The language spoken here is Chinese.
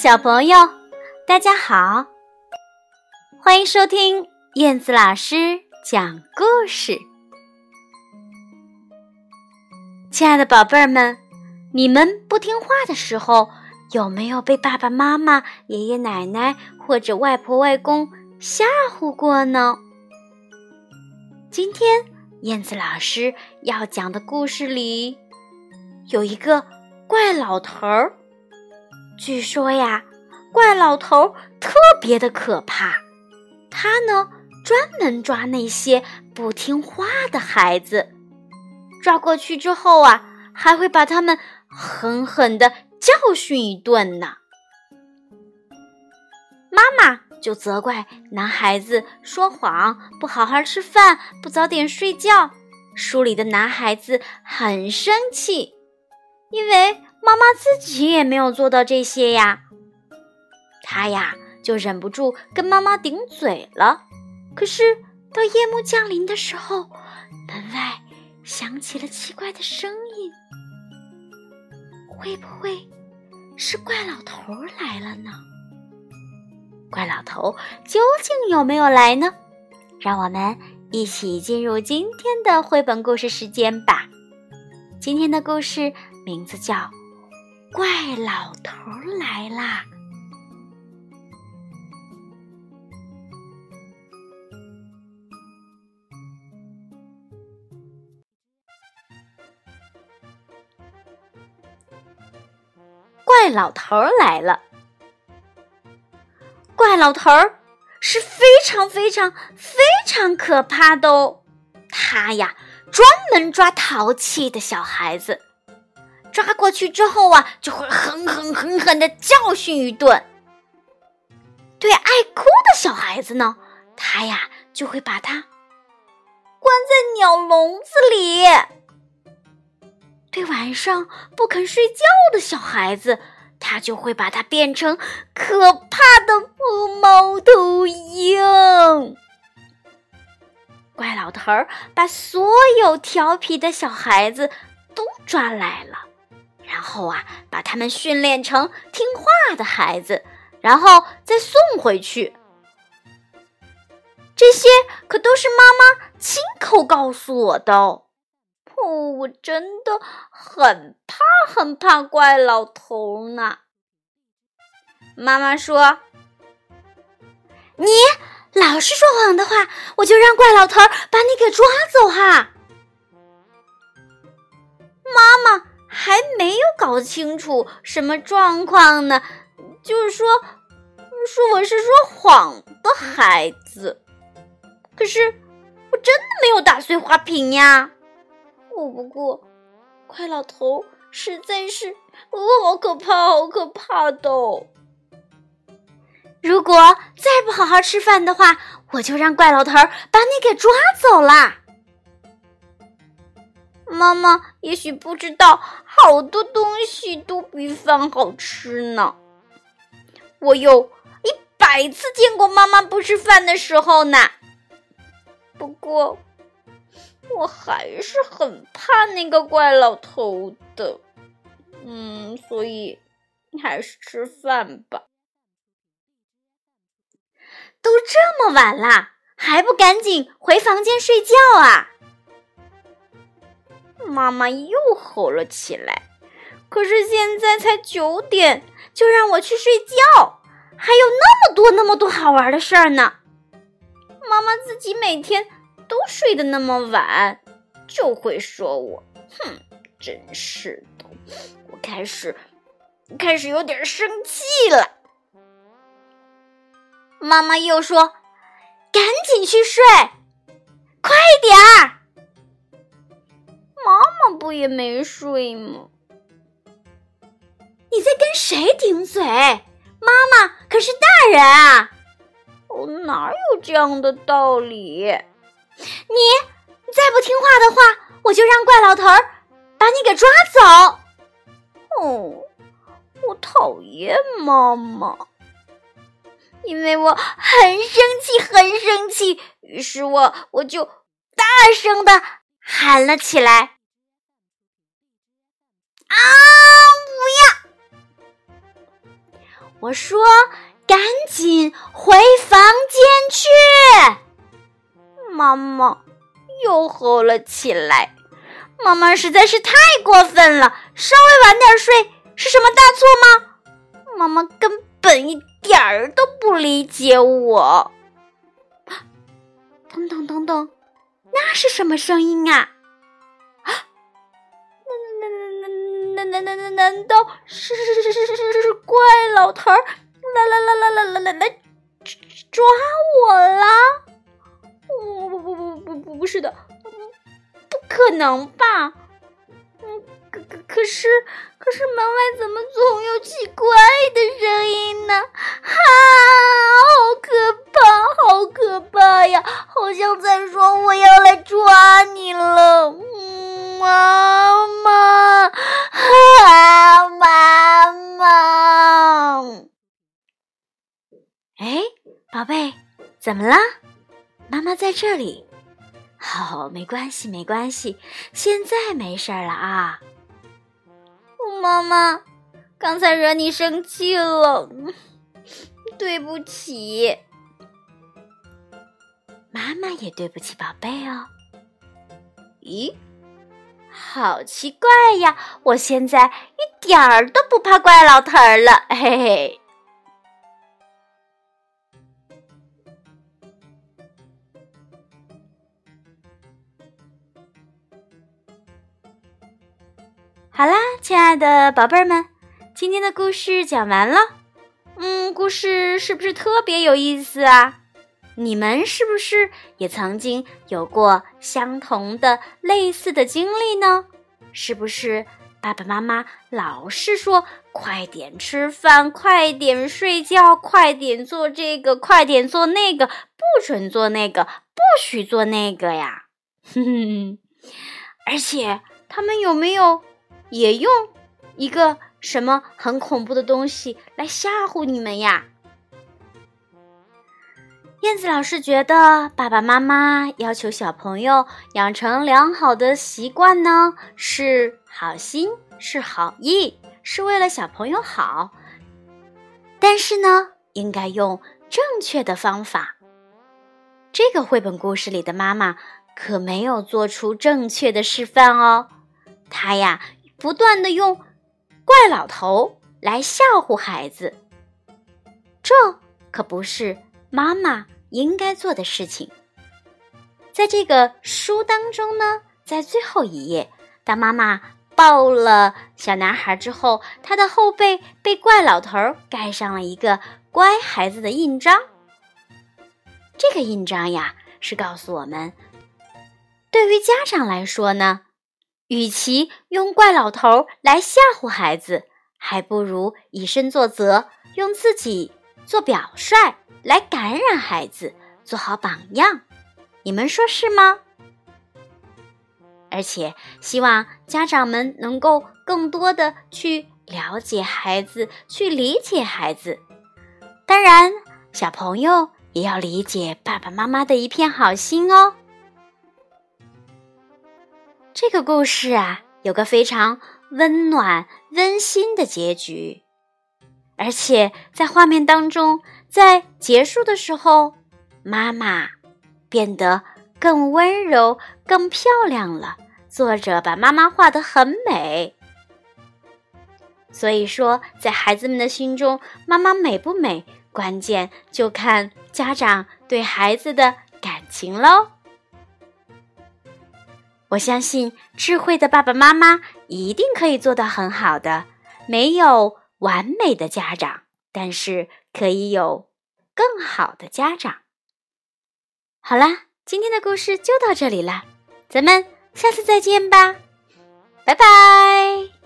小朋友，大家好，欢迎收听燕子老师讲故事。亲爱的宝贝儿们，你们不听话的时候，有没有被爸爸妈妈、爷爷奶奶或者外婆外公吓唬过呢？今天燕子老师要讲的故事里，有一个怪老头儿。据说呀，怪老头特别的可怕。他呢，专门抓那些不听话的孩子，抓过去之后啊，还会把他们狠狠的教训一顿呢。妈妈就责怪男孩子说谎，不好好吃饭，不早点睡觉。书里的男孩子很生气，因为。妈妈自己也没有做到这些呀，他呀就忍不住跟妈妈顶嘴了。可是到夜幕降临的时候，门外响起了奇怪的声音，会不会是怪老头来了呢？怪老头究竟有没有来呢？让我们一起进入今天的绘本故事时间吧。今天的故事名字叫。怪老头来啦！怪老头来了！怪老头儿是非常非常非常可怕的哦，他呀专门抓淘气的小孩子。抓过去之后啊，就会狠狠狠狠的教训一顿。对爱哭的小孩子呢，他呀就会把他关在鸟笼子里。对晚上不肯睡觉的小孩子，他就会把它变成可怕的猫头鹰。怪老头儿把所有调皮的小孩子都抓来了。然后啊，把他们训练成听话的孩子，然后再送回去。这些可都是妈妈亲口告诉我的哦。我真的很怕很怕怪老头呢。妈妈说：“你老是说谎的话，我就让怪老头把你给抓走哈。”妈妈。还没有搞清楚什么状况呢，就是说，说我是说谎的孩子，可是我真的没有打碎花瓶呀。我，不过，怪老头实在是我好可怕，好可怕的。如果再不好好吃饭的话，我就让怪老头把你给抓走了。妈妈也许不知道，好多东西都比饭好吃呢。我有一百次见过妈妈不吃饭的时候呢。不过，我还是很怕那个怪老头的。嗯，所以还是吃饭吧。都这么晚啦，还不赶紧回房间睡觉啊？妈妈又吼了起来，可是现在才九点，就让我去睡觉，还有那么多那么多好玩的事儿呢。妈妈自己每天都睡得那么晚，就会说我，哼，真是的，我开始开始有点生气了。妈妈又说：“赶紧去睡，快点儿。”不也没睡吗？你在跟谁顶嘴？妈妈可是大人啊！我哪有这样的道理？你再不听话的话，我就让怪老头儿把你给抓走。哦，我讨厌妈妈，因为我很生气，很生气。于是我我就大声的。喊了起来：“啊，不要！我说：“赶紧回房间去！”妈妈又吼了起来。妈妈实在是太过分了，稍微晚点睡是什么大错吗？妈妈根本一点儿都不理解我。等等等等，那是什么声音啊？难难难难难道是是是是怪老头儿来来来来来来来来抓我啦？不不不不不不不是的，不可能吧？可可可是可是门外怎么总有奇怪的声音呢？哈、啊，好可怕，好可怕呀！好像在说我要来抓你了，妈妈。怎么了？妈妈在这里。好，没关系，没关系，现在没事了啊。妈妈，刚才惹你生气了，对不起。妈妈也对不起宝贝哦。咦，好奇怪呀！我现在一点儿都不怕怪老头儿了，嘿嘿。好啦，亲爱的宝贝儿们，今天的故事讲完了。嗯，故事是不是特别有意思啊？你们是不是也曾经有过相同的、类似的经历呢？是不是爸爸妈妈老是说“快点吃饭，快点睡觉，快点做这个，快点做那个，不准做那个，不许做那个呀？”哼哼，而且他们有没有？也用一个什么很恐怖的东西来吓唬你们呀？燕子老师觉得，爸爸妈妈要求小朋友养成良好的习惯呢，是好心，是好意，是为了小朋友好。但是呢，应该用正确的方法。这个绘本故事里的妈妈可没有做出正确的示范哦，她呀。不断的用怪老头来吓唬孩子，这可不是妈妈应该做的事情。在这个书当中呢，在最后一页，当妈妈抱了小男孩之后，他的后背被怪老头盖上了一个乖孩子的印章。这个印章呀，是告诉我们，对于家长来说呢。与其用怪老头来吓唬孩子，还不如以身作则，用自己做表率来感染孩子，做好榜样。你们说是吗？而且希望家长们能够更多的去了解孩子，去理解孩子。当然，小朋友也要理解爸爸妈妈的一片好心哦。这个故事啊，有个非常温暖、温馨的结局，而且在画面当中，在结束的时候，妈妈变得更温柔、更漂亮了。作者把妈妈画得很美，所以说，在孩子们的心中，妈妈美不美，关键就看家长对孩子的感情喽。我相信智慧的爸爸妈妈一定可以做到很好的。没有完美的家长，但是可以有更好的家长。好啦，今天的故事就到这里了，咱们下次再见吧，拜拜。